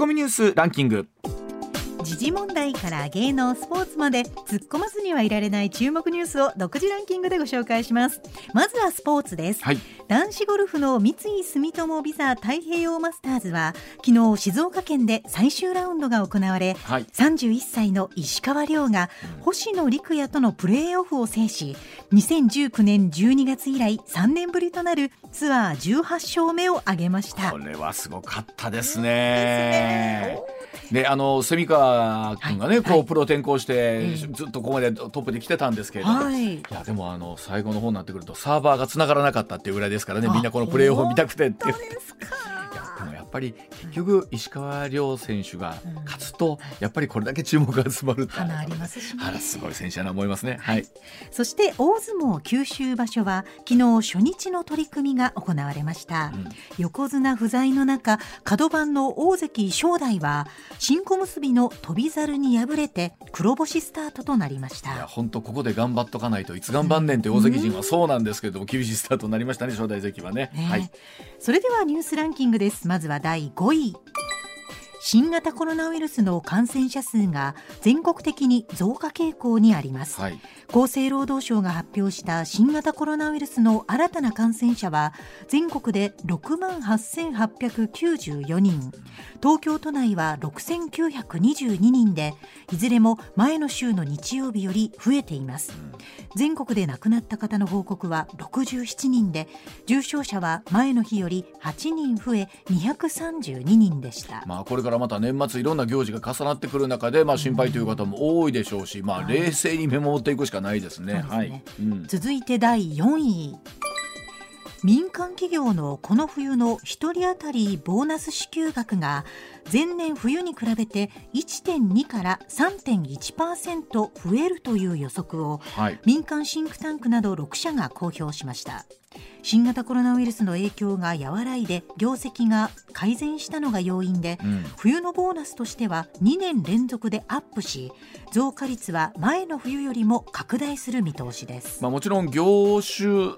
コミニュースランキング。時事問題から芸能スポーツまで突っ込まずにはいられない注目ニュースを独自ランキングでご紹介します。まずはスポーツです、はい。男子ゴルフの三井住友ビザ太平洋マスターズは昨日静岡県で最終ラウンドが行われ、はい。31歳の石川遼が星野陸也とのプレーオフを制し2019年12月以来3年ぶりとなるツアー18勝目を挙げました。これはすごかったですね。であの蝉川君がね、はい。はいこうプロ転向して、ええ。ずっとここまでトップで来てたんですけれども、はい。いやでもあの最後の方になってくるとサーバーが繋がらなかったっていうぐらいですからね。みんなこのプレーオフを見たくてっていう。本ぱり結局石川遼選手が勝つとやっぱりこれだけ注目が集まる花ありますしね。すごい選手だな思いますね。はい。そして大相撲九州場所は昨日初日の取り組みが行われました、うん。横綱不在の中角番の大関正代は新小結びの翔猿に敗れて黒星スタートとなりましいやた本当ここで頑張っとかないといつ頑張んねんって大関陣はそうなんですけれども厳しいスタートになりましたね正代関はね。ねはい。それではニュースランキングです。まずは第5位。新型コロナウイルスの感染者数が全国的に増加傾向にあります、はい。厚生労働省が発表した新型コロナウイルスの新たな感染者は全国で6万8894人。東京都内は6922人でいずれも前の週の日曜日より増えています。全国で亡くなった方の報告は67人で重症者は前の日より8人増え232人でした。まあ、これからまた年末いろんな行事が重なってくる中で、まあ、心配という方も多いでしょうし、まあ、冷静に見守っていくしかないですね。そうですね。はい、うん。続いて第4位。民間企業のこの冬の1人当たりボーナス支給額が前年冬に比べて1.2から3.1%増えるという予測をはい。民間シンクタンクなど6社が公表しました。新型コロナウイルスの影響が和らいで業績が改善したのが要因で、うん。冬のボーナスとしては2年連続でアップし増加率は前の冬よりも拡大する見通しです、まあ、もちろん業種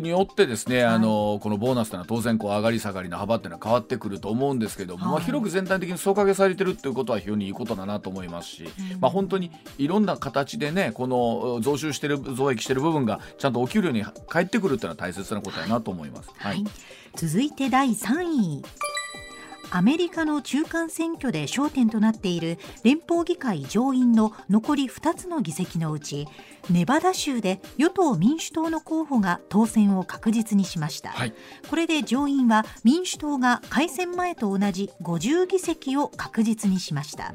によってですね、あのこのボーナスというのは当然こう上がり下がりの幅っていうのは変わってくると思うんですけども、まあ、はい。広く全体的に総掛けされてるっていうことは非常にいいことだなと思いますし、まあ、本当にいろんな形でねこの増収してる増益してる部分がちゃんとお給料に返ってくるっていうのは大切なことだなと思います。はい、続いて第3位アメリカの中間選挙で焦点となっている連邦議会上院の残り2つの議席のうちネバダ州で与党・民主党の候補が当選を確実にしました、はい。これで上院は民主党が改選前と同じ50議席を確実にしました、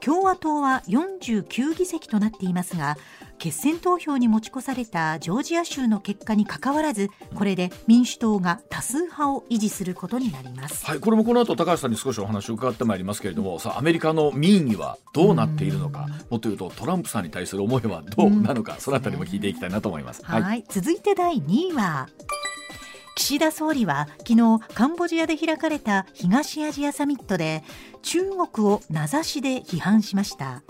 共和党は49議席となっていますが決選投票に持ち越されたジョージア州の結果にかかわらずこれで民主党が多数派を維持することになります。はい、これもこの後高橋さんに少しお話を伺ってまいりますけれども、さあアメリカの民意はどうなっているのか、もっと言うとトランプさんに対する思いはどうなのか、そのあたりも聞いていきたいなと思います。はい、続いて第2位は岸田総理は昨日カンボジアで開かれた東アジアサミットで中国を名指しで批判しました。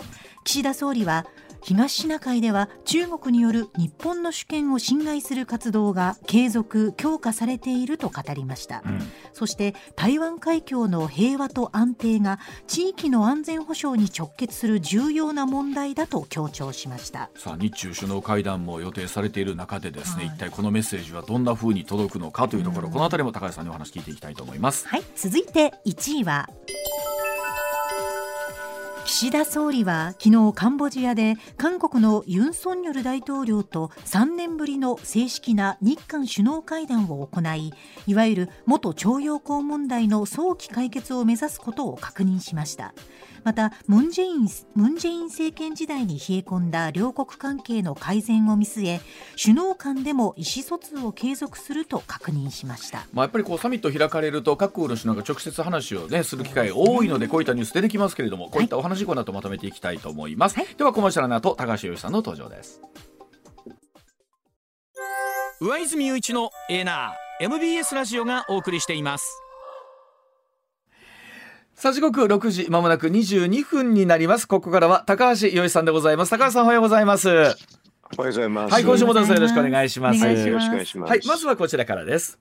岸田総理は東シナ海では中国による日本の主権を侵害する活動が継続強化されていると語りました、うん。そして台湾海峡の平和と安定が地域の安全保障に直結する重要な問題だと強調しました。さあ日中首脳会談も予定されている中でですね、はい。一体このメッセージはどんな風に届くのかというところ、このあたりも高橋さんにお話聞いていきたいと思います。はい、続いて1位は岸田総理は昨日カンボジアで韓国のユン・ソンニョル大統領と3年ぶりの正式な日韓首脳会談を行いいわゆる元徴用工問題の早期解決を目指すことを確認しました。またムン・ジェインムンジェイン政権時代に冷え込んだ両国関係の改善を見据え首脳間でも意思疎通を継続すると確認しました。まあ、やっぱりこうサミット開かれると各国の首脳が直接話を、ね、する機会多いのでこういったニュース出てきますけれどもこういったお話この後まとめていきたいと思います、はい。ではコマーシャルの後高橋由依さんの登場です。上泉雄一のエナー MBS ラジオがお送りしていますさあ時刻6時まもなく22分になります。ここからは高橋由依さんでございます。高橋さんおはようございます。おはようございます。はい今週もどうぞよろしくお願いします。お願いしよろしくお願いします。はいまずはこちらからです。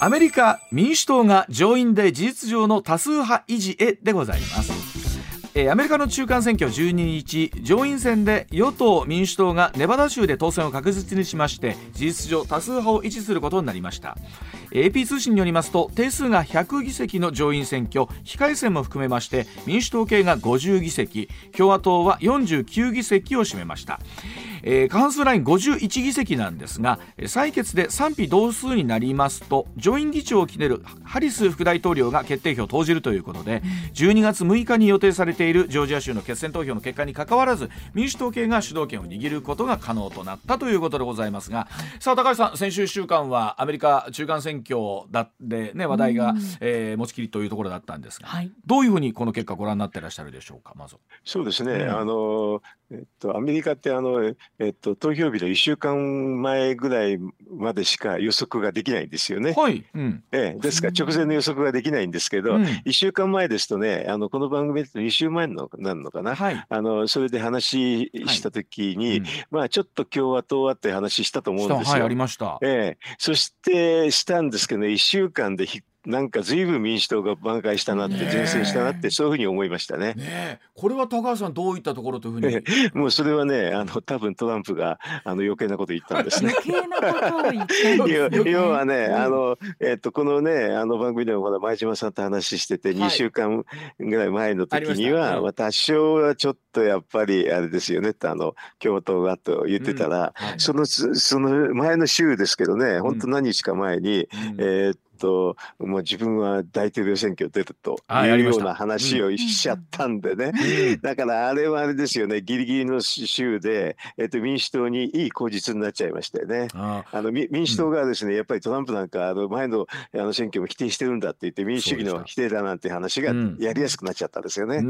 アメリカ民主党が上院で事実上の多数派維持へでございます。えー、アメリカの中間選挙12日上院選で与党・民主党がネバダ州で当選を確実にしまして事実上多数派を維持することになりました AP 通信によりますと定数が100議席の上院選挙非改選も含めまして民主党系が50議席共和党は49議席を占めました。えー、過半数ライン51議席なんですが採決で賛否同数になりますと上院議長を決めるハリス副大統領が決定票を投じるということで12月6日に予定されているジョージア州の決選投票の結果にかかわらず民主党系が主導権を握ることが可能となったということでございますが。さあ高橋さん先週1週間はアメリカ中間選だで、ね、話題が、えー、持ちきりというところだったんですが、はい、どういうふうにこの結果ご覧になっていらっしゃるでしょうかまず。そうですね、うん、あのえっと、アメリカってあの、えっと、投票日の1週間前ぐらいまでしか予測ができないんですよね。はい、うん。ええ、ですから直前の予測ができないんですけど、うん、1週間前ですとねあのこの番組だと2週前のなるのかな、はい、あのそれで話した時に、はい。うん、まあちょっと共和党はって話したと思うんですよ。はい、ありました、ええ、そしてしたんですけど、ね、1週間でひっなんか随分民主党が挽回したなって、前線したなって、そういうふうに思いましたね。ねこれは高橋さん、どういったところというふうに？もうそれはね、あの多分トランプがあの余計なこと言ったんですね。余計なことを言ったね、要はね、あのえっとこのね、あの番組でもまだ前島さんと話してて、2週間ぐらい前の時には、まあ多少はちょっとやっぱりあれですよねってあの共和党がと言ってたら、そのその前の週ですけどね、本当何日か前に、えっともう自分は大統領選挙出るというような話をしちゃったんでね、うん、だからあれはあれですよね。ギリギリの州で、えっと、民主党にいい口実になっちゃいましたよね。あの民主党がですね、やっぱりトランプなんかあの前のあの選挙も否定してるんだって言って民主主義の否定だなんて話がやりやすくなっちゃったんですよね。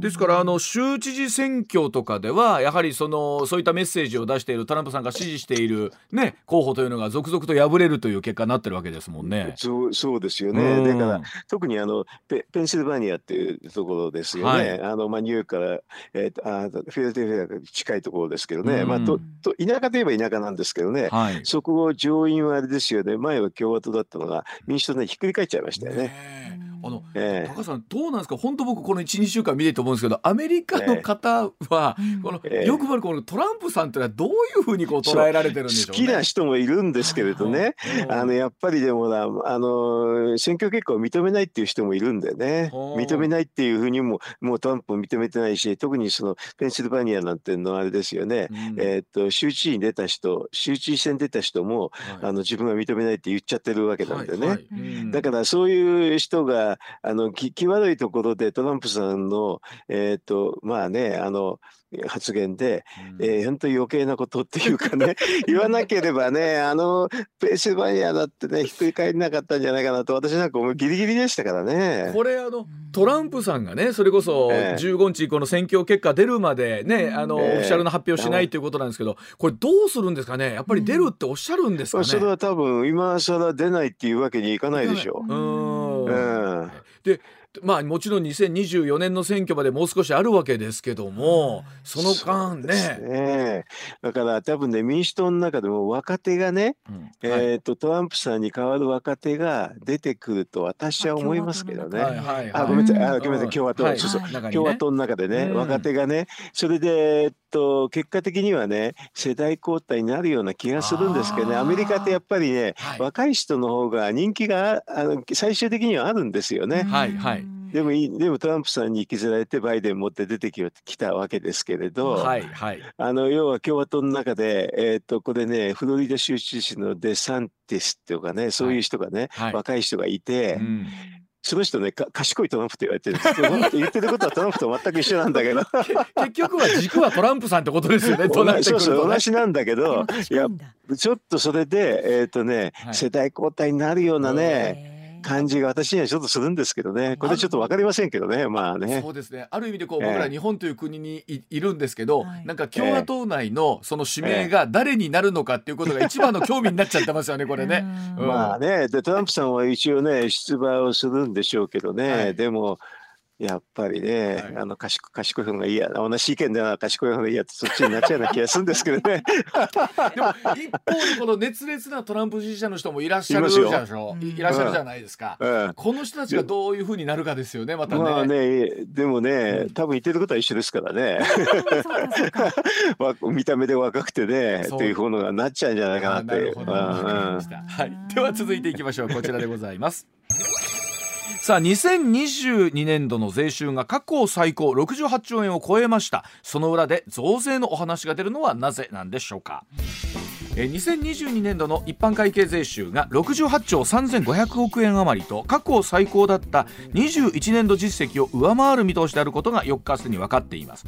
ですからあの州知事選挙とかではやはりそのそういったメッセージを出しているトランプさんが支持している、ね、候補というのが続々と敗れるという結果になってるわけですもんね。そうそうですよね、だから特にあのペペンシルバニアっていうところですよね、はい、あのまあ、ニューヨークから、えー、あフィラデルフィアが近いところですけどね、まあ、とと田舎といえば田舎なんですけどね、はい、そこを上院はあれですよね、前は共和党だったのが、民主党でひっくり返っちゃいましたよね。あの、えー、高さんどうなんですか？本当僕この12週間見てて思うんですけどアメリカの方は、えー、この、えー、よくばるこのトランプさんってのはどういうふうにこう捉えられてるんでしょう、ね、好きな人もいるんですけれどね。あのやっぱりでもなあの選挙結果を認めないっていう人もいるんでね。認めないっていうふうにももうトランプも認めてないし特にそのペンシルバニアなんていうのはあれですよね、うん、えー、っと州知事に出た人州知事選出た人も、はい、あの自分は認めないって言っちゃってるわけなんでね、はいはい。うん、だからそういう人があの際どいところでトランプさんの、えーとまあね、あの発言で、うん、えー、本当に余計なことっていうかね 言わなければねあのペーシバニアだってねひっくり返らなかったんじゃないかなと私なんかもうギリギリでしたからね。これあのトランプさんがねそれこそ15日この選挙結果出るまでね、あの、オフィシャルな発表しないとい。うことなんですけどこれどうするんですかね？やっぱり出るっておっしゃるんですかね、それは多分今更出ないっていうわけにいかないでしょう。うんうん。でまあもちろん2024年の選挙までもう少しあるわけですけども、その間ね。ね。だから多分ね民主党の中でも若手がね、うん、えっ、とトランプさんに代わる若手が出てくると私は思いますけどね。あごめんなさい。あごめんなさい。共和党、はい、そうそう、はい、共和党の中でね、うん、若手がねそれでと結果的にはね世代交代になるような気がするんですけどねアメリカってやっぱりね、はい、若い人の方が人気があの最終的にはあるんですよね。はいはい。でもでもトランプさんに引きずられてバイデン持って出てきたわけですけれど、はいはい、あの要は共和党の中で、えー、とこれねフロリダ州知事のデサンティスっていうかねそういう人がね、はい、若い人がいて。うんその人ね賢いトランプって言われてるんです。けど言ってることはトランプと全く一緒なんだけど。結局は軸はトランプさんってことですよね。そうそう同じなんだけどいやちょっとそれでえっ、ー、とね、はい、世代交代になるようなね感じが私にはちょっとするんですけどね。これちょっと分かりませんけどね。まあね。そうですね。ある意味でこう、僕ら日本という国にいるんですけど、なんか共和党内のその指名が誰になるのかっていうことが一番の興味になっちゃってますよねこれね、まあね。でトランプさんは一応ね出馬をするんでしょうけどね、でもやっぱりね、はい。あの賢賢い方がいいや同じ意見では賢い方がいいやってそっちになっちゃうような気がするんですけどね。でも一方でこの熱烈なトランプ支持者の人もいらっしゃるいますよ。じゃんしょ。うん。いいらっしゃるじゃないですか。うん。この人たちがどういうふうになるかですよねまたね。まあねでもねうん。多分言ってることは一緒ですからね。見た目で若くてねそう。っていうものがなっちゃうんじゃないかなあって。では続いていきましょう。こちらでございます。さあ2022年度の税収が過去最高68兆円を超えました。その裏で増税のお話が出るのはなぜなんでしょうか。2022年度の一般会計税収が68兆3500億円余りと過去最高だった21年度実績を上回る見通しであることが4日すでに分かっています。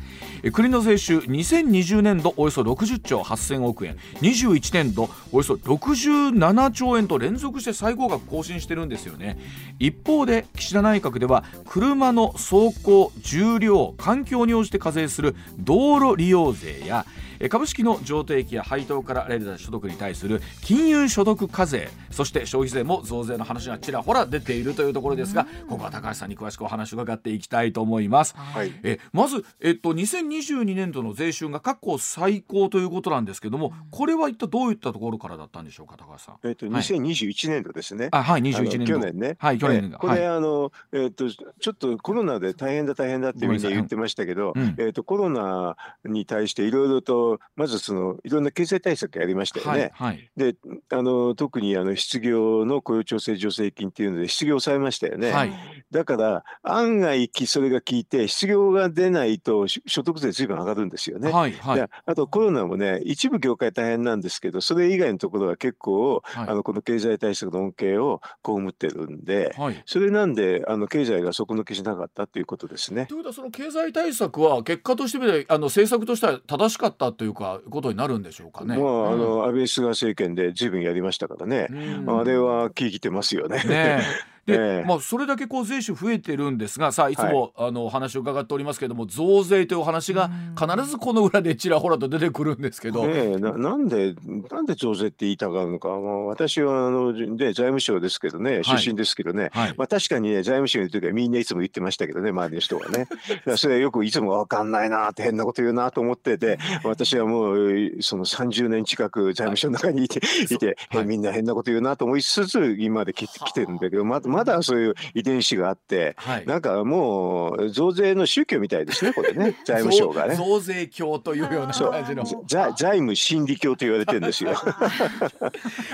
国の税収2020年度およそ60兆8000億円21年度およそ67兆円と連続して最高額更新してるんですよね。一方で岸田内閣では車の走行重量環境に応じて課税する道路利用税や株式の譲渡益や配当から得られた所得に対する金融所得課税そして消費税も増税の話がちらほら出ているというところですがここは高橋さんに詳しくお話を伺っていきたいと思います。はい。えまず、えっと、2022年度の税収が過去最高ということなんですけどもこれは一体どういったところからだったんでしょうか高橋さん？えっとはい。2021年度ですね。あはいあの21年度。去年ね。はい去年が。えこれ、はい。あのえっ、とちょっとコロナで大変だ大変だってみんな言ってましたけど、うん。えっ、とコロナに対していろいろとまずそのいろんな経済対策やりましたよね。はいはいであの特にあの失業の雇用調整助成金っていうので失業を抑えましたよね。はいだから案外きそれが効いて失業が出ないとし所得税ずいぶん上がるんですよね。はいはいであとコロナもね一部業界大変なんですけどそれ以外のところは結構、はいあのこの経済対策の恩恵を被ってるんで、はいそれなんであの経済が底抜けしなかったということですね。ということはその経済対策は結果としてみてあの政策としては正しかったというかことになるんでしょうかね。まあ、あうんの安倍菅政権で随分やりましたからね、うんあれは効いてますよね。ねえで、ええ。まあそれだけこう税収増えてるんですがさあいつも、あのお話を伺っておりますけれども増税というお話が必ずこの裏でちらほらと出てくるんですけど、ねえななんでなんで増税って言いたがるのか、まあ、私はあので財務省ですけどね出身ですけどね、はい。まあ、確かにね財務省にいる時はみんないつも言ってましたけどね周りの人がね。それはよくいつも分かんないなって変なこと言うなと思ってて 私はもうその30年近く財務省の中にいて いて、はい。みんな変なこと言うなと思いつつ今まで来てるんだけどままだそういう遺伝子があってはい。なんかもう増税の宗教みたいですねこれね。財務省がね。増増税教というような感じの。ざ財務心理教と言われてるんですよ。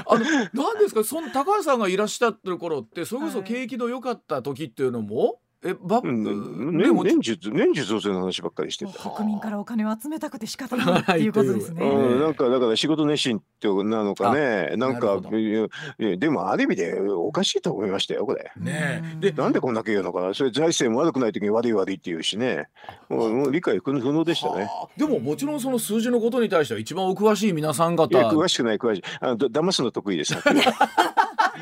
あのなんですか？その高橋さんがいらっしゃってる頃ってそれこそはい景気の良かった時っていうのも？えば、うん、でも年年中年中増税の話ばっかりしてた。国民からお金を集めたくて仕方ないっていうことですね。はいうん、なんかだから仕事熱心ってなのかね。なんかでもある意味でおかしいと思いましたよこれ。ねでなんでこんだけ言うのかな？それ財政も悪くない時に悪い悪いって言うしね。もうもう理解不能でしたね。はあ。でももちろんその数字のことに対しては一番お詳しい皆さん方。いや詳しくない詳しい。あのだ騙すの得意です。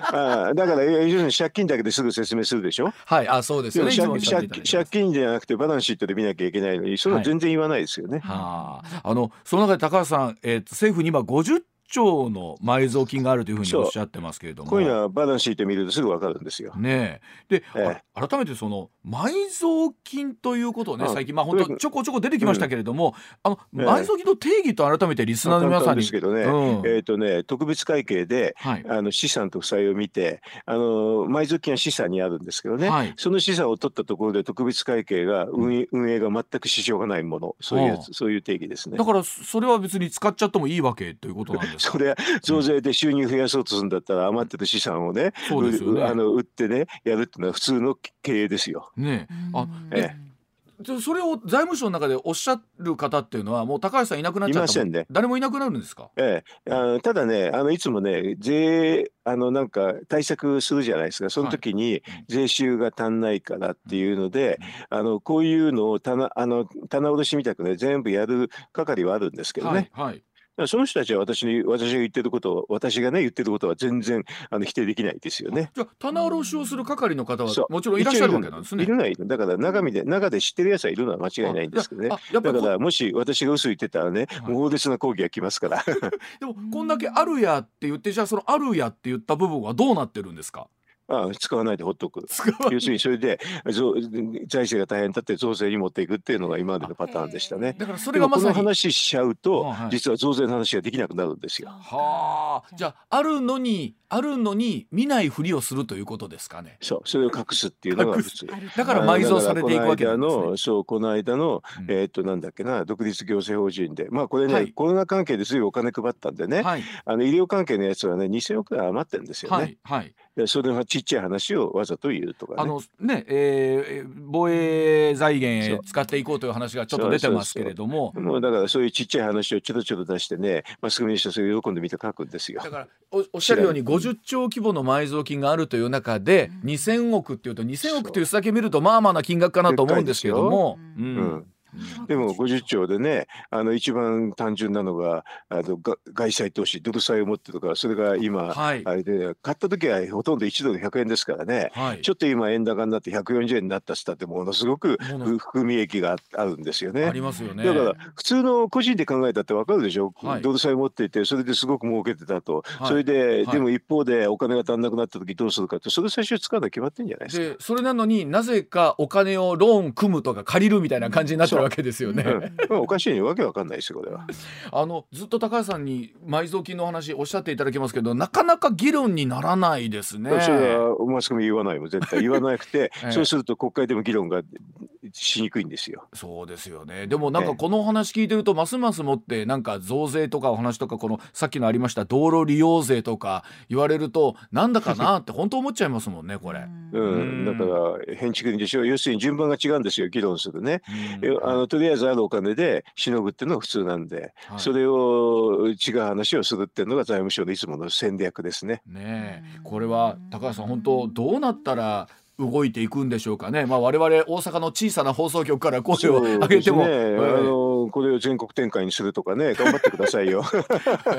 あだから要するに借金だけですぐ説明するでしょ？はいあそうですよね。借金じゃなくてバランスシートで見なきゃいけないのにそれは全然言わないですよね。はあ、あのその中で高橋さん、えーと政府に今50兆の埋蔵金があるというふうにおっしゃってますけれども。こういうのはバランスシート見るとすぐわかるんですよ。ねえ。で、えあ改めてその埋蔵金ということをねうん最近まあ本当ちょこちょこ出てきましたけれども、あのええ。埋蔵金の定義と改めてリスナーの皆さんに。ですけどね、うん。えっ、とね特別会計ではい。あの資産と負債を見てあの埋蔵金は資産にあるんですけどね、はい。その資産を取ったところで特別会計が運営,、運営が全く支障がないもの。そういうはあそういう定義ですね。だ。からそれは別に使っちゃってもいいわけということなんですか？それは増税で収入増やそうとするんだったら余ってる資産をねあの売ってねやるっていうのは普通の経営ですよ。ねえ。あうん。えでそれを財務省の中でおっしゃる方っていうのはもう高橋さんいなくなっちゃったいませんね。誰もいなくなるんですか？ええ、あのただねあのいつもね税あのなんか対策するじゃないですか。その時に税収が足んないからっていうので、あのこういうのを棚あの棚卸しみたくね全部やる係はあるんですけどね、はいはいらその人たちは私に私が言ってることを私がね言ってることは全然あの否定できないですよね。じゃあ棚卸しをする係の方はもちろんいらっしゃるわけなんですねいるのはいるだから中身で中で知ってるやつはいるのは間違いないんですけどね。だからもし私が嘘言ってたらね、はい猛烈な抗議が来ますから。でもこんだけあるやって言ってじゃあそのあるやって言った部分はどうなってるんですか？あ使わないでほっとく。要するにそれで増財政が大変だって増税に持っていくっていうのが今までのパターンでしたね。だからそれがまさに話しちゃうと、はいはい。実は増税の話ができなくなるんですよ。はあ。じゃああるのにあるのに見ないふりをするということですかね。そう、それを隠すっていうのが普通。だから埋蔵されていくわけですね。あのそうこの間の、うん。えーっとなんだっけな独立行政法人で。まあこれね、はい。コロナ関係ですぐお金配ったんでね、はい。あの医療関係のやつはね2000億円余ってるんですよね。はいはい。でそれのちっちゃい話をわざと言うとかね。あのね、えー防衛財源へ使っていこうという話がちょっと出てますけれども。もうだからそういうちっちゃい話をちょろちょろ出してねマスコミの人はそれを喜んで見て書くんですよ。だ。からおおっしゃるように50兆規模の埋蔵金があるという中で2000億っていうと2000億という数だけ見るとまあまあな金額かなと思うんですけども、ううん。んでも50兆でねあの一番単純なのがあのが外債投資ドル債を持ってとかそれが今、はい。あれで買った時はほとんど1ドル100円ですからね。はい。ちょっと今円高になって140円になったっつったってものすごく含み益がああるんですよね。ありますよね。だから普通の個人で考えたってわかるでしょ、はい。ドル債持っていてそれですごく儲けてたと、はい。それで、はい。でも一方でお金が足んなくなった時どうするかってそれ最初使うのは決まってんじゃないですか。でそれなのになぜかお金をローン組むとか借りるみたいな感じになってるわけですよね。うんまあ、おかしいにわけわかんないですよこれは。あのずっと高橋さんに埋蔵金の話おっしゃっていただきますけどなかなか議論にならないですね。それはマスコミ言わないもん絶対言わなくて、ええそうすると国会でも議論がしにくいんですよ。そうですよね。でもなんかええ。このお話聞いてるとますますもってなんか増税とかお話とかこのさっきのありました道路利用税とか言われるとなんだかなって 本当思っちゃいますもんねこれ。ううん。ん、だから変築でしょ。要するに順番が違うんですよ議論するね。うん。えあのとりあえずあるお金でしのぐっていうのが普通なんで、はい。それを違う話をするっていうのが財務省のいつもの戦略ですね。ねえ。これは高橋さん本当どうなったら動いていくんでしょうかね。まあ我々大阪の小さな放送局から声を上げても、そうですねはいあのこれを全国展開にするとかね 頑張ってくださいよ。わ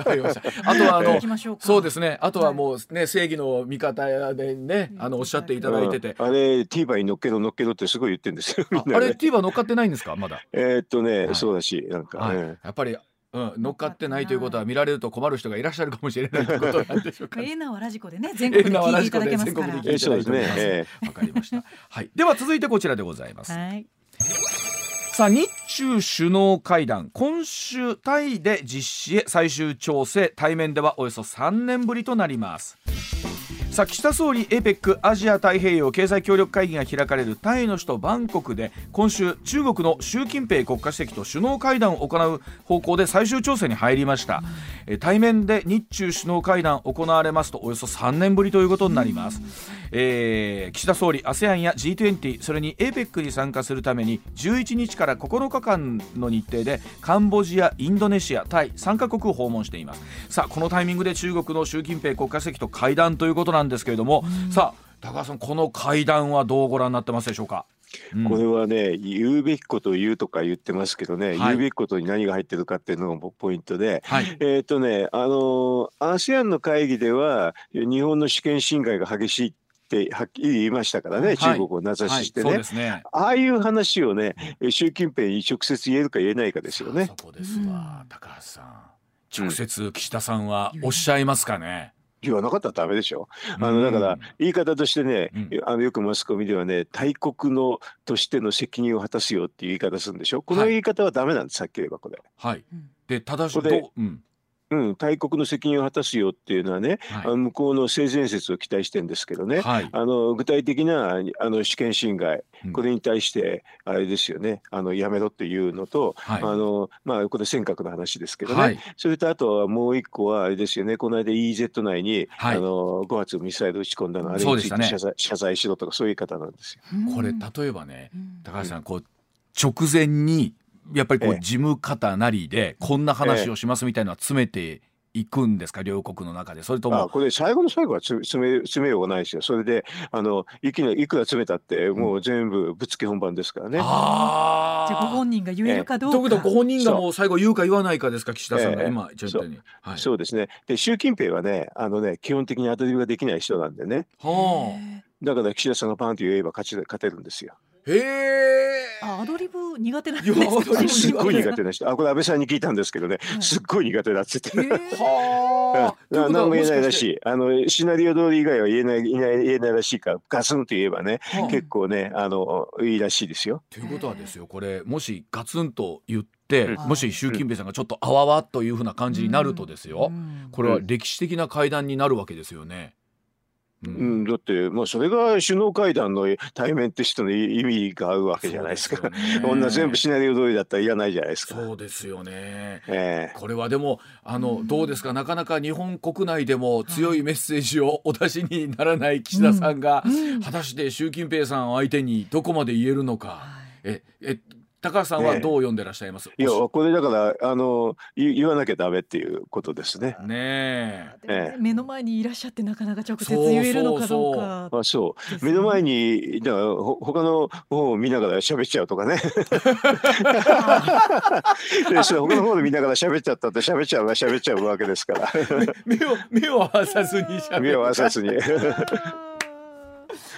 かりましたあとはあの行きましょうかそうですね。あとはもうね正義の味方でねあのおっしゃっていただいてて、うんあれ TVer に乗っけろ乗っけろってすごい言ってるんですよ。みああれ TVer 乗っかってないんですか？まだ。えーっとね、はいそうだしなんか、はい。ねやっぱり。うん、乗っかってないということは見られると困る人がいらっしゃるかもしれないということなんでしょうか。エーナはラジコでね全国で聞いていただけますから。全国で聞いわかりました。はい。では続いてこちらでございます。はい。さあ日中首脳会談今週タイで実施へ最終調整対面ではおよそ3年ぶりとなりますさあ岸田総理 APEC アジア太平洋経済協力会議が開かれるタイの首都バンコクで今週中国の習近平国家主席と首脳会談を行う方向で最終調整に入りました、え対面で日中首脳会談行われますとおよそ3年ぶりということになります、えー岸田総理 ASEAN や G20 それに APEC に参加するために11日から9日間の日程でカンボジアインドネシアタイ3カ国を訪問しています。さあこのタイミングで中国の習近平国家主席と会談ということなんですけれども、さあ高橋さんこの会談はどうご覧になってますでしょうか、うん。これはね言うべきことを言うとか言ってますけどね、はい。言うべきことに何が入ってるかっていうのがポイントで。はい。えっ、とね、あの ASEAN の会議では日本の主権侵害が激しいってはっきり言いましたからね、はい。中国を名指ししてね、はい、そうですね。ああいう話をね習近平に直接言えるか言えないかですよね。そこですわ、高橋さん。直接岸田さんはおっしゃいますかね、言わなかったらダメでしょ。あうん。のだから言い方としてね、うん。あのよくマスコミではね大国のとしての責任を果たすよっていう言い方するんでしょ。このはい。言い方はダメなんです、さっき言えばこれ。はい。うん。で正しここでどううんうん、大国の責任を果たすよっていうのはね、はい。あの向こうの性善説を期待してるんですけどね、はい。あの具体的なあの主権侵害、うん。これに対してあれですよね。あのやめろっていうのと、はい。あのまあ、これ尖閣の話ですけどね、はい。それとあとはもう一個はあれですよね。この間 EEZ 内に、はい。あの5発ミサイル撃ち込んだのあれについて謝罪,、謝罪しろとかそういう言い方なんですよ。これ例えばねうん。高橋さんこう直前にやっぱりこうええ。事務方なりでこんな話をしますみたいなのは詰めていくんですか？両国の中で。それとも。あこれ最後の最後はつ詰め詰めようがないですよ。それであのいきいくら詰めたってもう全部ぶっつけ本番ですからね。あじゃあごあ本人が言えるかどうか。ということはご本人がもう最後言うか言わないかですか？岸田さんが。ええ今ちゃったように。はい。そうですね。で習近平はねあのね基本的にアドリブができない人なんでね。はだから岸田さんがパンと言えば勝ち勝てるんですよ。あへえあアドリブ苦手なんですか？すっごい苦手な人。あこれ安倍さんに聞いたんですけどねはいすっごい苦手だっつって。はは あ。な何も言えないらしい。い。あの、シナリオ通り以外は言えない、言えない、言えないらしいから、ガツンと言えばね、はあ結構ね、あの、いいらしいですよ。ということはですよこれもしガツンと言って、うんもし習近平さんがちょっとあわわというふうな感じになるとですよ、うんこれは歴史的な会談になるわけですよね。ううん、だって、まあ、それが首脳会談の対面としての意味が合うわけじゃないですか。すよね。こんな全部シナリオ通りだったらいらないじゃないですか。そうですよね。ええ。これはでもあのどうですか？なかなか日本国内でも強いメッセージをお出しにならない岸田さんが、うん。果たして習近平さんを相手にどこまで言えるのか、はい。ええ高橋さんはどう読んでらっしゃいます、いや、これだから、あの、言言わなきゃダメっていうことですね。ねえ目の前にいらっしゃってなかなか直接言えるのかどうか。あ、そう。目の前に、だから、ほ他の方を見ながら喋っちゃうとかね。で、それ他の方で見ながら喋っちゃったって喋っちゃうが喋っちゃうわけですから。目を目を合わさずに喋る目を合わさずに。あ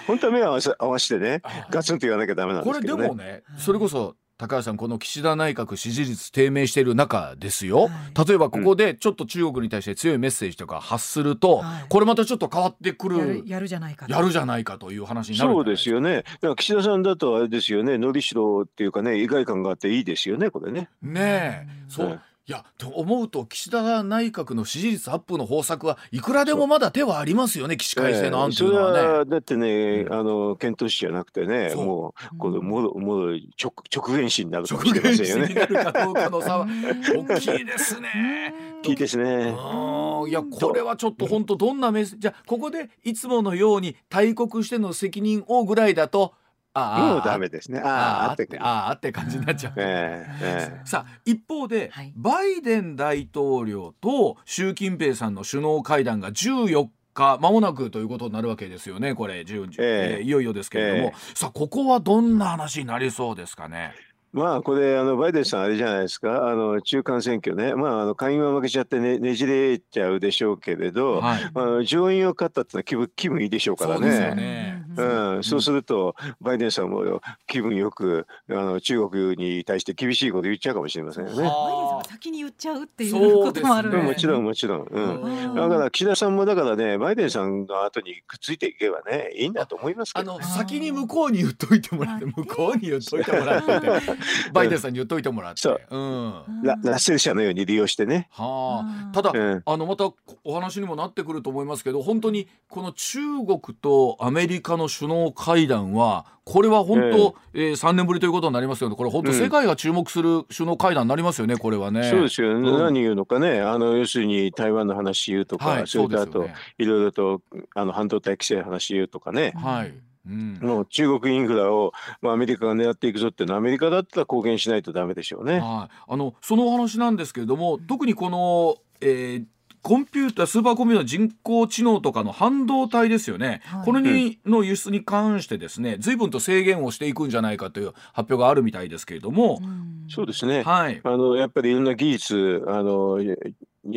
本当は目を合わせ合わせてね、あガツンと言わなきゃダメなんでこれすけどね。でもねそれこそ高橋さんこの岸田内閣支持率低迷している中ですよ、は例えばここでちょっと中国に対して強いメッセージとか発すると、はい。これまたちょっと変わってくるるやるじゃないかと。やるじゃないかという話になるそうですよね。だから岸田さんだとあれですよね、のりしろっていうかね、意外感があっていいですよね、これね。ねえ。うん。そう、うんいやと思うと岸田内閣の支持率アップの方策はいくらでもまだ手はありますよね起死回生の案というのはね。はだってね、うんあの検討しじゃなくてね、そうもうこのうんもろもろ直直言視になるかもし直れませんよ撃にね。なるかどうかの差はう ん大きいですね。いいですね。うんいやこれはちょっと本当どんなメッセージじゃあここでいつものように大国しての責任をぐらいだともうダメですね。あああ、ああっててあああって感じになっちゃう。えええ さあ一方で、はい。バイデン大統領と習近平さんの首脳会談が14日まもなくということになるわけですよねこれ。10、ええ。えーいよいよですけれども、え。さあここはどんな話になりそうですかね？まあこれあのバイデンさんあれじゃないですか。あの中間選挙ね。まああの下院は負けちゃってねねじれちゃうでしょうけれど、はい、あの上院を勝ったってのは気分気分いいでしょうからそうですよね。ねうん、そうすると、バイデンさんも気分よくあの中国に対して厳しいこと言っちゃうかもしれませんよね。バイデンさんが先に言っちゃうっていそううこともあるね。うんもちろんん。もちろん。うん。うん。だから岸田さんもだからね、バイデンさんの後にくっついていけばね、いいんだと思いますけあど、ね。の先に向こうに言っといてもらってあ向こうに言っといてもらって。て バイデンさんに言っといてもらって。そう。うん。ララッセル社のように利用してね。はあ、うん。ただ、うん。あのまたお話にもなってくると思いますけど本当にこの中国とアメリカの首脳会談はこれは本当、えー3年ぶりということになりますよね。これ本当うん世界が注目する首脳会談になりますよねこれはね。そうですよ、ん。何言うのかね、あの要するに台湾の話言うとか、はい、それとあと、ね。いろいろとあの半導体規制の話言うとかね、はい。うん。もう中国インフラを、まあ、アメリカが狙っていくぞっていうのは、アメリカだったら貢献しないとダメでしょうね。はい、あのそのお話なんですけれども特にこの、えーコンピュータースーパーコンピューター人工知能とかの半導体ですよね、はいこれにの輸出に関してですね随分と制限をしていくんじゃないかという発表があるみたいですけれども、うんそうですね。はいあのやっぱりいろんな技術あのい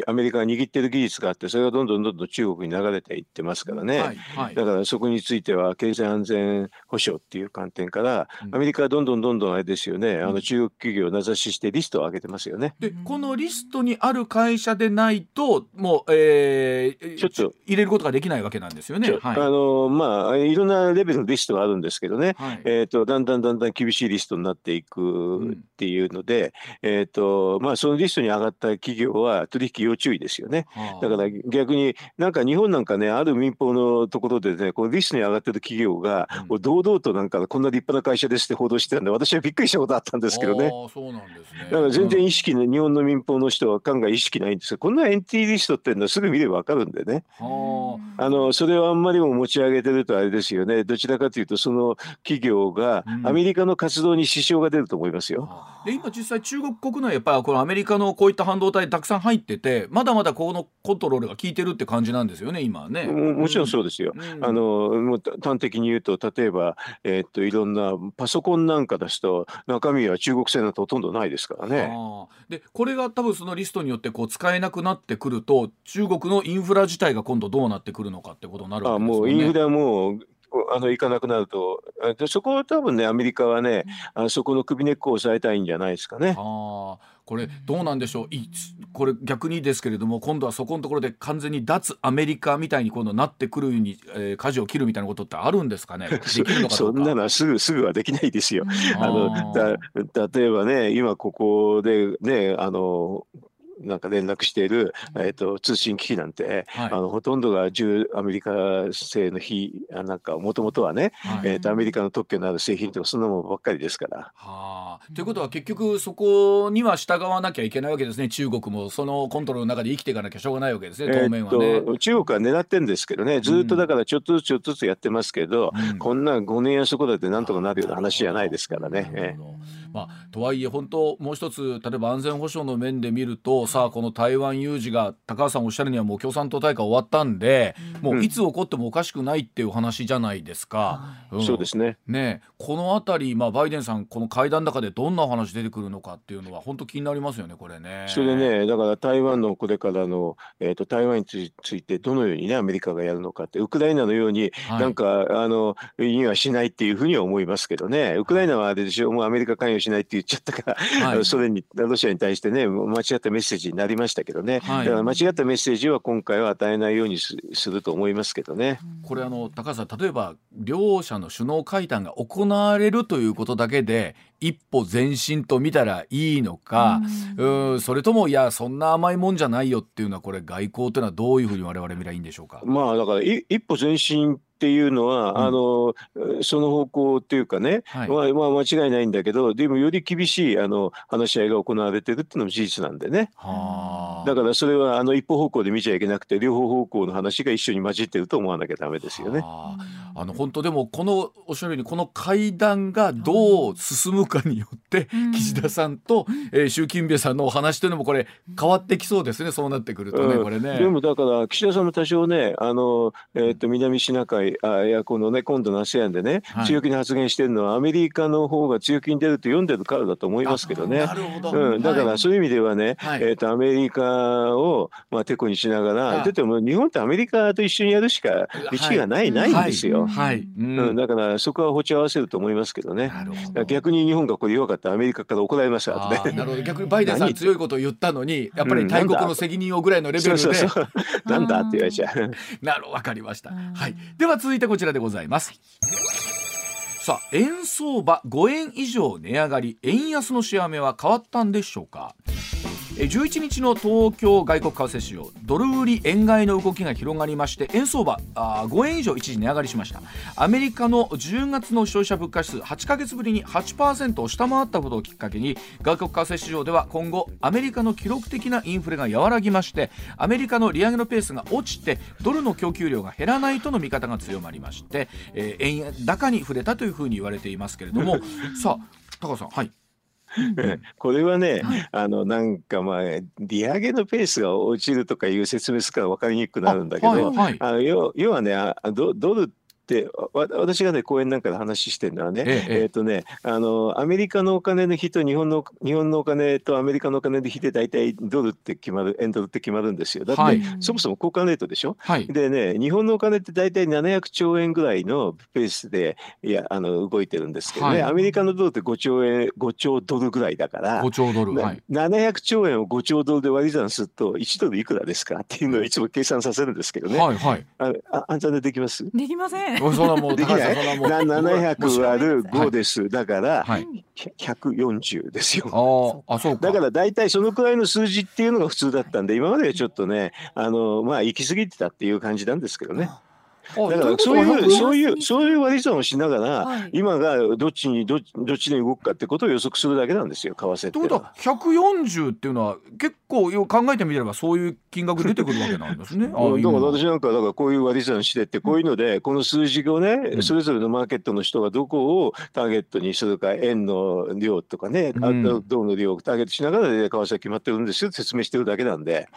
アメリカが握ってる技術があってそれがどんどんどんどん中国に流れていってますからね、はいはい。だからそこについては経済安全保障っていう観点から、うん。アメリカはどんどんどんどんあれですよね、あうん。の中国企業を名指ししてリストを上げてますよね。でこのリストにある会社でないともう、えー、ちょっと。入れることができないわけなんですよね。はい。あのまあいろんなレベルのリストがあるんですけどね、はい。えー、とだんだんだんだん厳しいリストになっていくっていうので、えーとまあ、そのリストに上がった企業は取引要注意ですよね。はあだから逆になんか日本なんかねある民放のところでねこのリストに上がってる企業が、うん堂々となんかこんな立派な会社ですって報道してたんで私はびっくりしたことあったんですけどね。そうなんですね。だから全然うん意識ね、日本の民放の人は考え意識ないんですよ。こんなエンティリストっていうのはすぐ見ればわかるんでね。はあのそれをあんまりも持ち上げてるとあれですよね。どちらかというとその企業がうんアメリカの活動に支障が出ると思いますよ。あで今実際中国国内やっぱりこのアメリカのこういった半導体たくさん入っててまだまだこのコントロールが効いてるって感じなんですよね今はね。ももちろんそうですよ。うんあのもう端的に言うと例えば、えーっといろんなパソコンなんかですと中身は中国製なんてほとんどないですからね。ああでこれが多分そのリストによってこう使えなくなってくると中国のインフラ自体が今度どうなってくるのかってことになるわあけですよね。もうインフラもあの行かなくなると。でそこは多分ねアメリカはね、あのそこの首根っこを押さえたいんじゃないですかね。あこれどうなんでしょう？これ逆にですけれども今度はそこのところで完全に脱アメリカみたいに今度なってくるように、えー、舵を切るみたいなことってあるんですかね？そんなのはすぐすぐはできないですよ。あのだ例えばね今ここでねあのなんか連絡している、えーと、通信機器なんて、はい、あのほとんどが従アメリカ製の非なんかもともとはね、はい、えーと、アメリカの特許のある製品とかそんなものばっかりですから。はあ、ということは結局そこには従わなきゃいけないわけですね。中国もそのコントロールの中で生きていかなきゃしょうがないわけですね。当面はね、えー、中国は狙ってるんですけどね。ずっとだからちょっとずつちょっとずつやってますけど、うん、こんな5年やそこだってなんとかなるような話じゃないですからね。えーまあ、とはいえ本当もう一つ例えば安全保障の面で見るとさあこの台湾有事が高橋さんおっしゃるにはもう共産党大会終わったんで、もういつ起こってもおかしくないっていう話じゃないですか。うん、そうですね。ねこの辺り、まあ、バイデンさんこの会談の中でどんなお話出てくるのかっていうのは本当気になりますよねこれね。それでねだから台湾のこれからの、えーと、台湾についてどのようにねアメリカがやるのかってウクライナのように、はい、なんかあのにはしないっていうふうには思いますけどね。ウクライナはあれでしょもうアメリカ関与しないって言っちゃったから、はい、それにロシアに対してね間違ったメッセージになりましたけどね、はい、だから間違ったメッセージは今回は与えないようにすると思いますけどね。これあの高橋さん例えば両者の首脳会談が行われるということだけで一歩前進と見たらいいのか、うん、それともいやそんな甘いもんじゃないよっていうのはこれ外交というのはどういうふうに我々見ればいいんでしょうか？まあだから一歩前進っていうのは、うん、あのその方向っていうかね、はい、まあ、まあ間違いないんだけどでもより厳しいあの話し合いが行われてるっていうのも事実なんでね。だからそれはあの一方方向で見ちゃいけなくて両方方向の話が一緒に混じってると思わなきゃダメですよね。あ。の本当でもこのおっしゃるようにこの会談がどう進むかによって、岸田さんと、えー、習近平さんのお話というのもこれ変わってきそうですねそうなってくるとね、うん、これね。でもだから岸田さんも多少ねあの、えー、と南シナ海あいやこのね今度の ASEAN でね、はい、強気に発言してるのはアメリカの方が強気に出ると読んでるからだと思いますけどね。うん、だからそういう意味ではね、はい、えー、とアメリカを、まあ、てこにしながら、だっても日本ってアメリカと一緒にやるしか道がない、ないんですよ。はい、うん。うん、だからそこは持ち合わせると思いますけどね。ど。逆に日本がこれ弱かったらアメリカから怒られましたね。なるほど。逆にバイデンさん強いことを言ったのにやっぱり大国の責任をぐらいのレベルで、なんだって言われちゃう。なるわかりました。はい。では続いてこちらでございます。さあ円相場5円以上値上がり円安の仕上げは変わったんでしょうか？11日の東京外国為替市場ドル売り円買いの動きが広がりまして円相場あ5円以上一時値上がりしました。アメリカの10月の消費者物価指数8ヶ月ぶりに8%を下回ったことをきっかけに外国為替市場では今後アメリカの記録的なインフレが和らぎましてアメリカの利上げのペースが落ちてドルの供給量が減らないとの見方が強まりまして、えー、円高に触れたというふうに言われていますけれども。さあ高橋さんはいこれはね、はい、あのなんかまあ利上げのペースが落ちるとかいう説明するから分かりにくくなるんだけど、はい。はい、あの要要はねあドドルで私がね講演なんかで話してるのはね、えええー、とねあのアメリカのお金の日と日本の日本のお金とアメリカのお金の日で大体ドルって決まる円ドルって決まるんですよ。だって、はい、そもそも交換レートでしょ、はい、でね日本のお金って大体700兆円ぐらいのペースでいやあの動いてるんですけどね、はい、アメリカのドルって5兆円5兆ドルぐらいだから5兆ドル、はい、700兆円を5兆ドルで割り算すると1ドルいくらですか？っていうのをいつも計算させるんですけどね、はいはい、あああんたでできます？できませんそんなもうできない。700割る5です。だから、140ですよ。ああ、そうだから大体そのくらいの数字っていうのが普通だったんで、今まではちょっとね、あの、まあ、行き過ぎてたっていう感じなんですけどね。だからそういうそういうそういう割り算をしながら、はい、今がどっちにどどっちに動くかってことを予測するだけなんですよ為替って。ということは140っていうのは結構考えてみればそういう金額出てくるわけなんですね。だから私なんかだからこういう割り算してってこういうので、この数字をね、うん、それぞれのマーケットの人がどこをターゲットにするか円の量とかね、うん、銅の量をターゲットしながら為替は決まってるんですよ。説明してるだけなんで、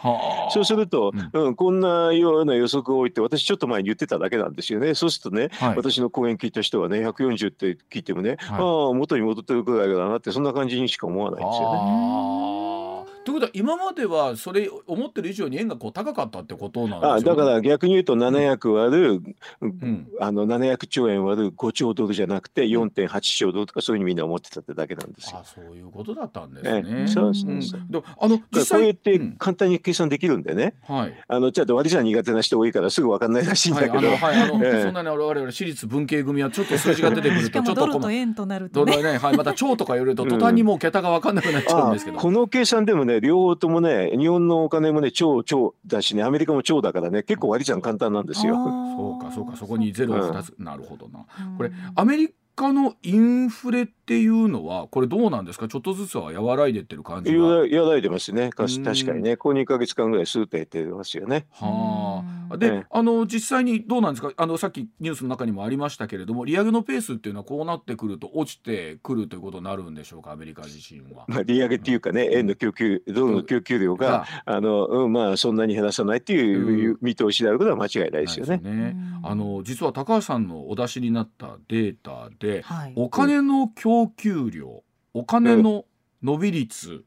そうすると、うん、うん、こんなような予測を置いて私ちょっと前に言ってただけなんですよね。そうするとね、はい、私の講演聞いた人はね、140って聞いてもね、はい、ああ、元に戻ってるくらいだなって、そんな感じにしか思わないんですよね。ということは今まではそれ思ってる以上に円がこう高かったってことなんですよあだから逆に言うと700割る、ん。あの700兆円割る5兆ドルじゃなくて4.8兆ドルとかそういうふうにみんな思ってたってだけなんですよ。あ。そういうことだったんですえね。えそうそうそう。うん。でもあの実際こうやってうん。簡単に計算できるんでね、はい。あのちょっと割り算苦手な人多いからすぐ分かんないらしいんはい、だけど、あの、はい、あの、ええ。そんなに我々私立文系組はちょっと数字が出てくると、ちょっとドルと円となるとね。ね、はい、また超とか言われると、途端にもう桁が分かんなくなっちゃうんあですけど。この計算でもね両方ともね日本のお金もね超超だしねアメリカも超だからね結構割り算簡単なんですよ。そうか、そうか、そこにゼロを二つ、なるほどな。これうん、アメリカのインフレっていうのは、これどうなんですか？ちょっとずつは和らいでってる感じが。はやらいでますね。確かにね。ここ2か月間ぐらいスーッと減ってますよね。あ。うん。で、ええあの実際にどうなんですか？あのさっきニュースの中にもありましたけれども利上げのペースっていうのはこうなってくると落ちてくるということになるんでしょうか？アメリカ自身は。まあ、利上げっていうかね、円の供給、ドルの供給量が、あの、うん、まあ、そんなに減らさないっていう見通しであることは間違いないですよね。ね。あの実は高橋さんのお出しになったデータで、はい。お金の供給量お金の伸び率、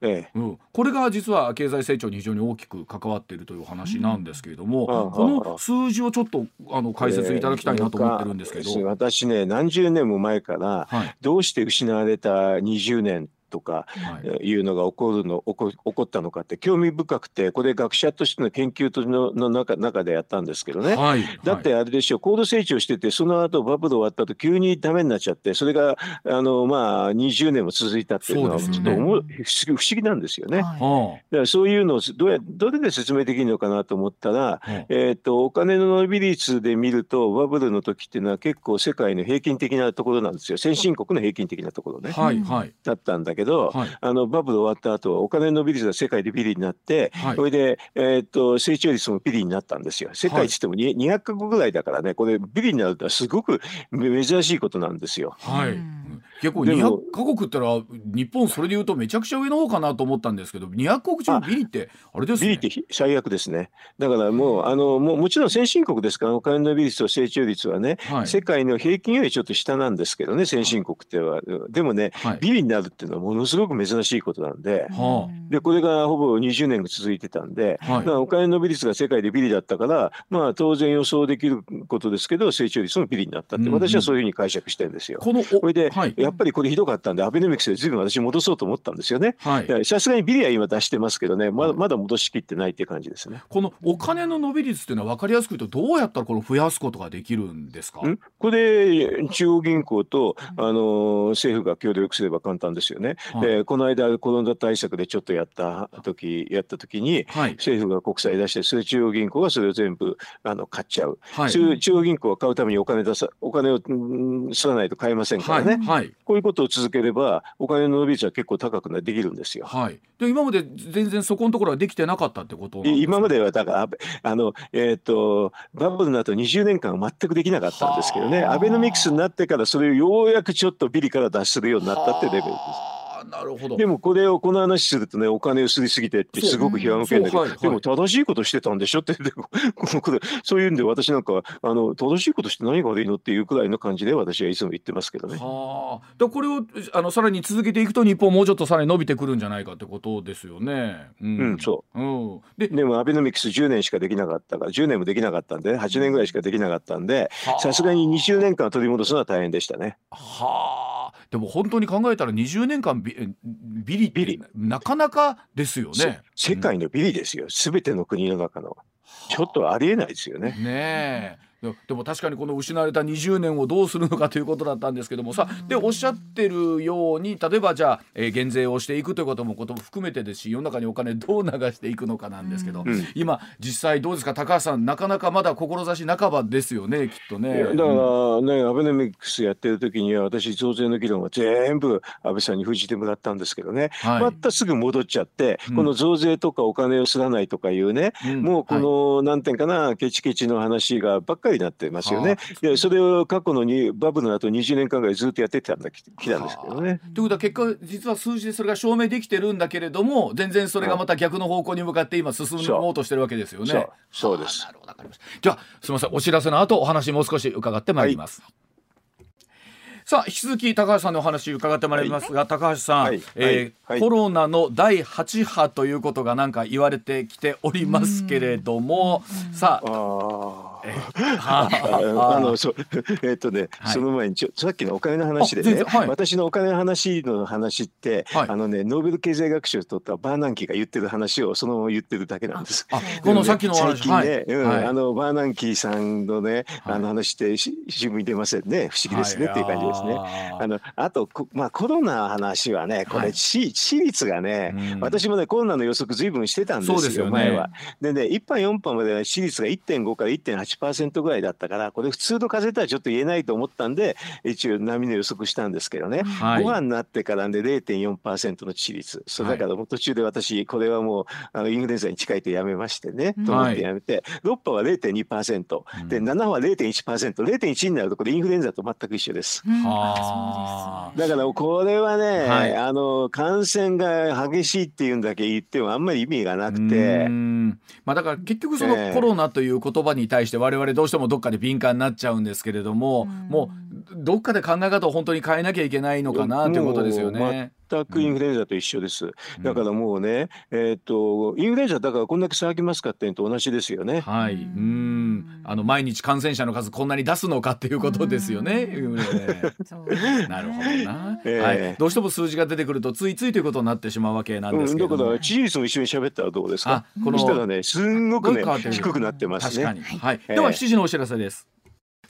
ええ。うん、これが実は経済成長に非常に大きく関わっているという話なんですけれども、うん。この数字をちょっとあの解説いただきたいなと思ってるんですけど、ええ私ね、何十年も前から、はい。どうして失われた20年とかはい。いうのが起こるの起こ起こったのかって興味深くてこれ学者としての研究とのの中中でやったんですけどね。はい、だってあれでしょ高度成長しててその後バブル終わった後急にダメになっちゃってそれがあのまあ20年も続いたっていうのはちょっと思う不思議不思議なんですよね。だかははらそういうのをどうやどれで説明できるのかなと思ったら、あはあ。えー、とお金の伸び率で見るとバブルの時っていうのは結構世界の平均的なところなんですよ。先進国の平均的なところね。はいはい。だったんだけど、はい。あのバブル終わった後お金の伸び率が世界でビリになって、はい。それで、えー、と成長率もビリになったんですよ。世界一ってもに200カ国ぐらいだからねこれビリになるとはすごく珍しいことなんですよ。はい、うん結構でも。200カ国ってのは日本それで言うとめちゃくちゃ上の方かなと思ったんですけど200国中ビリってあれですね。ビリってひ最悪ですね。だからもうあのもうもちろん先進国ですからお金の伸び率と成長率はね、はい。世界の平均よりちょっと下なんですけどね先進国っては。でもねはい。ビリになるっていうのはものすごく珍しいことなんで。はでこれがほぼ20年続いてたんで、はい。お金の伸び率が世界でビリだったから、まあ、当然予想できることですけど成長率もビリになったって、うんうん。私はそういうふうに解釈してるんですよ。このおこれで、はいやっぱりこれひどかったんでアベノミクスでずいぶん私戻そうと思ったんですよね。さすがにビリは今出してますけどね。まだまだ戻しきってないっていう感じですね。このお金の伸び率っていうのは分かりやすく言うとどうやったらこれを増やすことができるんですか？ん。これで中央銀行と、あの政府が協力すれば簡単ですよね。はい。でこの間コロナ対策でちょっとやった時やった時にはい。政府が国債出してそれ中央銀行がそれを全部あの買っちゃう、はい。中中央銀行は買うためにお金出さお金をうん吸わないと買えませんからね、はいこういうことを続ければお金の伸び率は結構高くなできるんですよ。はいで今まで全然そこのところはできてなかったってことなんですか？今まではだからあの、えー、とバブルの後20年間は全くできなかったんですけどねはあアベノミクスになってからそれをようやくちょっとビリから脱するようになったってレベルです。はあなるほど。でもこれをこの話するとねお金をすりすぎてってすごく批判を受けるんだけど、はいはい。でも正しいことしてたんでしょ？ってそういうんで私なんかはあの正しいことして何が悪いのっていうくらいの感じで私はいつも言ってますけどね。はあ、でこれをあのさらに続けていくと日本もうちょっとさらに伸びてくるんじゃないかってことですよね。ううん、そう。うん、ででもアベノミクス10年しかできなかったから10年もできなかったんで8年ぐらいしかできなかったんでさすがに20年間取り戻すのは大変でしたね。はあでも本当に考えたら20年間ビビリってビリ。なかなかですよね。世界のビリですよ。全ての国の中の。ちょっとありえないですよね。ねえででも確かにこの失われた20年をどうするのかということだったんですけども。さでおっしゃってるように例えばじゃあ、えー減税をしていくということもことも含めてですし世の中にお金どう流していくのかなんですけど、うん。今実際どうですか？高橋さんなかなかまだ志半ばですよねきっとね。だからね、アベノミクスやってる時には私増税の議論は全部安倍さんに封じてもらったんですけどね、はい。またすぐ戻っちゃって、うん。この増税とかお金をすらないとかいうね、うん。もうこの、なんていうかなケチケチの話がばっかりになってますよね。でそれを過去のにバブルの後20年間ぐらいずっとやってきたんだききたんですけどね。ということは結果実は数字でそれが証明できてるんだけれども全然それがまた逆の方向に向かって今進もうとしてるわけですよね。そうそうですはあなるほどわかりました。じゃあすみませんお知らせの後お話もう少し伺ってまいります。さあ引き続き高橋さんのお話伺ってまいりますが、はい、高橋さん、はい、えーはい、コロナの第8波ということがなんか言われてきておりますけれども、さあ。あのそえっとね、はい、その前にちょさっきのお金の話でね、はい、私のお金の話の話って、はい、あのねノーベル経済学賞を取ったバーナンキーが言ってる話をそのまま言ってるだけなんです。このさっきの話、最近ね、うん、あのバーナンキーさんのね、あの話って新聞に出ませんね。不思議ですね、っていう感じですね。あのあとまあコロナ話はねこれ、致死率がね、私もねコロナの予測ずいぶんしてたんですよ、ね、前は。でね1波4波までは致死率が1.5から1.8 1%ぐらいだったからこれ普通の風邪とはちょっと言えないと思ったんで一応波の予測したんですけどね、はい、5波になってからで0.4%の致死率。それだからもう途中で私これはもうあのインフルエンザに近いとやめましてね、と思ってやめて。6波は0.2%、うん、で7波は 0.1%0.1 になるとこれインフルエンザと全く一緒です。うん、だからこれはね、はい、あの感染が激しいっていうんだけ言ってもあんまり意味がなくて。まあ、だから結局そのコロナという言葉に対して我々どうしてもどっかで敏感になっちゃうんですけれども、うん、もうどっかで考え方を本当に変えなきゃいけないのかなということですよね。全くインフルエンザと一緒です。だからもうね、えっ、とインフルエンザだからこんだけ騒ぎますかっていうと同じですよね。はい。うん。あの毎日感染者の数こんなに出すのかっていうことですよね。なるほどな、えー、はい。どうしても数字が出てくるとついついということになってしまうわけなんですけど、ね、うん、だから事実も一緒に喋ったらどうですか？このしたらねすんごくね低くなってますね。はい。では7時のお知らせです。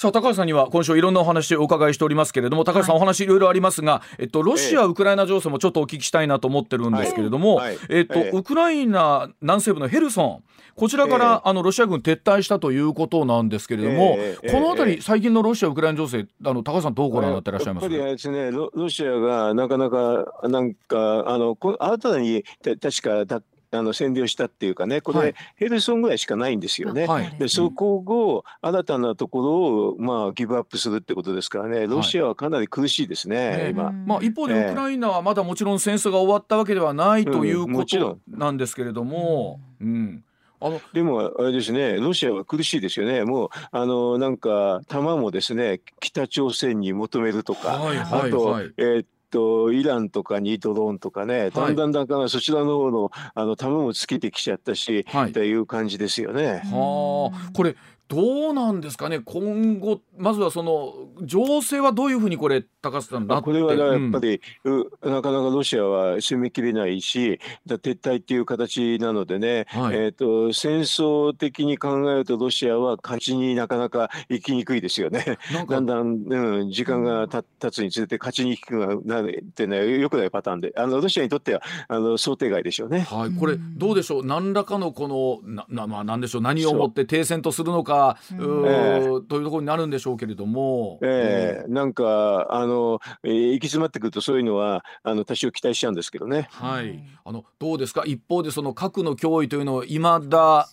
さあ高橋さんには今週いろんなお話をお伺いしておりますけれども高橋さん、お話いろいろありますが、えっと、ロシア、ウクライナ情勢もちょっとお聞きしたいなと思ってるんですけれども、えっと、ウクライナ南西部のヘルソンこちらから、あのロシア軍撤退したということなんですけれども、この辺り、最近のロシア・ウクライナ情勢あの高橋さんどうご覧になってらっしゃいます？かやっぱりですねロロシアがなかなかなんかあの新たに確かあの占領したっていうかねこれ、はい、ヘルソンぐらいしかないんですよね。はい、でそこを新たなところを、まあ、ギブアップするってことですからねロシアはかなり苦しいですね、はい、今、まあ、一方でウクライナはまだもちろん戦争が終わったわけではないということなんですけれども。うん、うん。あのでもあれですね、ロシアは苦しいですよね、もうあのなんか、弾もですね北朝鮮に求めるとか、はいはいはい、あと、えー、とイランとかにドローンとかね、だんだんだんだんそちらの方のあの弾もつけてきちゃったし、はい、という感じですよね。はあ、これどうなんですかね？今後まずはその情勢はどういうふうにこれ高須さんこれはやっぱり、うん、なかなかロシアは攻めきれないし撤退っていう形なのでね、はい、えーと、戦争的に考えるとロシアは勝ちになかなか行きにくいですよね。だんだん、うん、時間がた経つにつれて勝ちにくくなるってねよくないパターンで。あのロシアにとってはあの想定外でしょうね。はい、これどうでしょう？何らかのこのななまあ何でしょう？何をもって停戦とするのか、えー、というところになるんでしょうけれども。えー、なんかあの、えー、行き詰まってくるとそういうのはあの多少期待しちゃうんですけどね。はい。あのどうですか？一方でその核の脅威というのはいまだ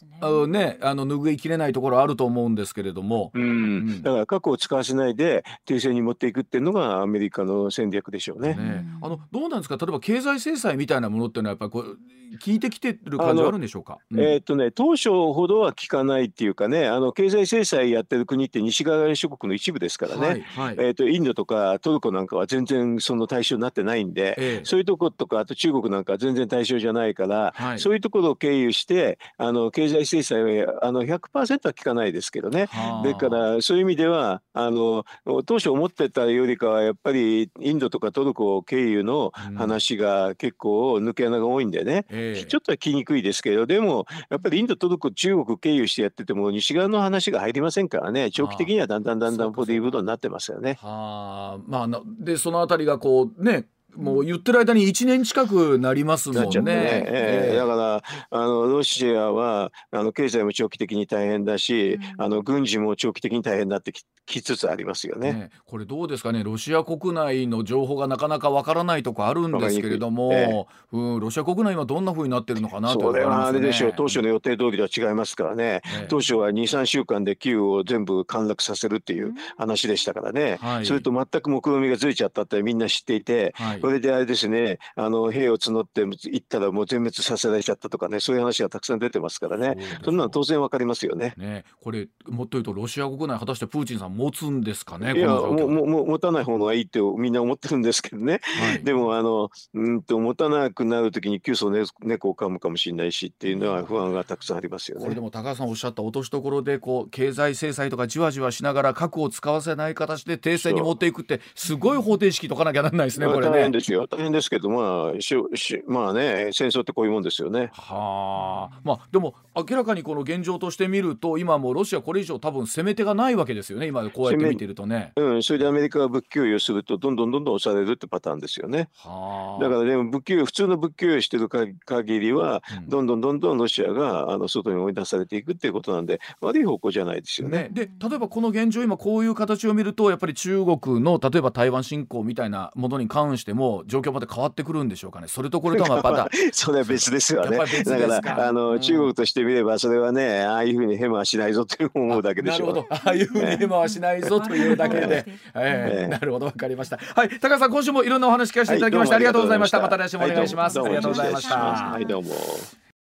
ねねあの拭いきれないところあると思うんですけれども。うん。だから核を使わせないで停戦に持っていくっていうのがアメリカの戦略でしょうね。ねあのどうなんですか？例えば経済制裁みたいなものっていうのはやっぱりこう聞いてきてる感じあるんでしょうか？うん、えー、っとね当初ほどは聞かないっていうかねあの経済制裁やってる国って西側諸国の一部ですからね、はいはい、えーと、インドとかトルコなんかは全然その対象になってないんで、ええ、そういうとことかあと中国なんかは全然対象じゃないから、はい、そういうところを経由してあの経済制裁はあの100%は効かないですけどね。だからそういう意味ではあの当初思ってたよりかはやっぱりインドとかトルコ経由の話が結構抜け穴が多いんでね、え、ちょっとは来にくいですけどでもやっぱりインドトルコ中国経由してやってても西側の話が入りませんからね長期的にはだんだんだんだんボディーブードになってますよね。はあまあでそのあたりがこうねもう言ってる間に1年近くなりますもんね。ね。えー、だからあのロシアはあの経済も長期的に大変だし、うん、あの軍事も長期的に大変になってききつつありますよね、ね、これどうですかね？ロシア国内の情報がなかなかわからないとこあるんですけれども、えー、うん、ロシア国内はどんなふうになってるのかなと、ね、それはあれでしょう。当初の予定通りとは違いますからね、えー、当初は23週間でキーウを全部陥落させるっていう話でしたからね、はい、それと全く目論見みがずれちゃったってみんな知っていて、はい、これであれですね、あの兵を募って行ったらもう全滅させられちゃったとかね、そういう話がたくさん出てますからね、そんなの当然わかりますよね。ね、これもっと言うとロシア国内果たしてプーチンさん持つんですかね。いやもうもう持たない方がいいってみんな思ってるんですけどね。はい、でもあのうんと持たなくなるときに急須猫を噛むかもしれないしっていうのは不安がたくさんありますよね。これでも高橋さんおっしゃった落としどころでこう経済制裁とかじわじわしながら核を使わせない形で停戦に持っていくってすごい方程式解かなきゃならないですね。これね。大変ですよ。大変ですけどまあししまあね戦争ってこういうもんですよね。はあ。まあでも明らかにこの現状として見ると今もロシアこれ以上多分攻め手がないわけですよね。今こうやって見てるとね。うん。それでアメリカが武器供与するとどんどんどんどん押されるってパターンですよね。はあ。だからでも武器普通の武器供与してる限りは、うん、どんどんどんどんロシアがあの外に追い出されていくっていうことなんで悪い方向じゃないですよね。ねで例えばこの現状今こういう形を見るとやっぱり中国の例えば台湾侵攻みたいなものに関しても状況まで変わってくるんでしょうかね。それとこれとはま たそれは別ですよね。だからあの、うん、中国としてみればそれはねああいうふうにヘマはしないぞという思うだけでしょう。なるほどああいうふうにヘマはしないぞというだけで、えー、なるほどわかりました。はい高橋さん今週もいろんなお話聞かせていただきまして、ありがとうございました。また来週もお願いします。ありがとうございました。はいどうも。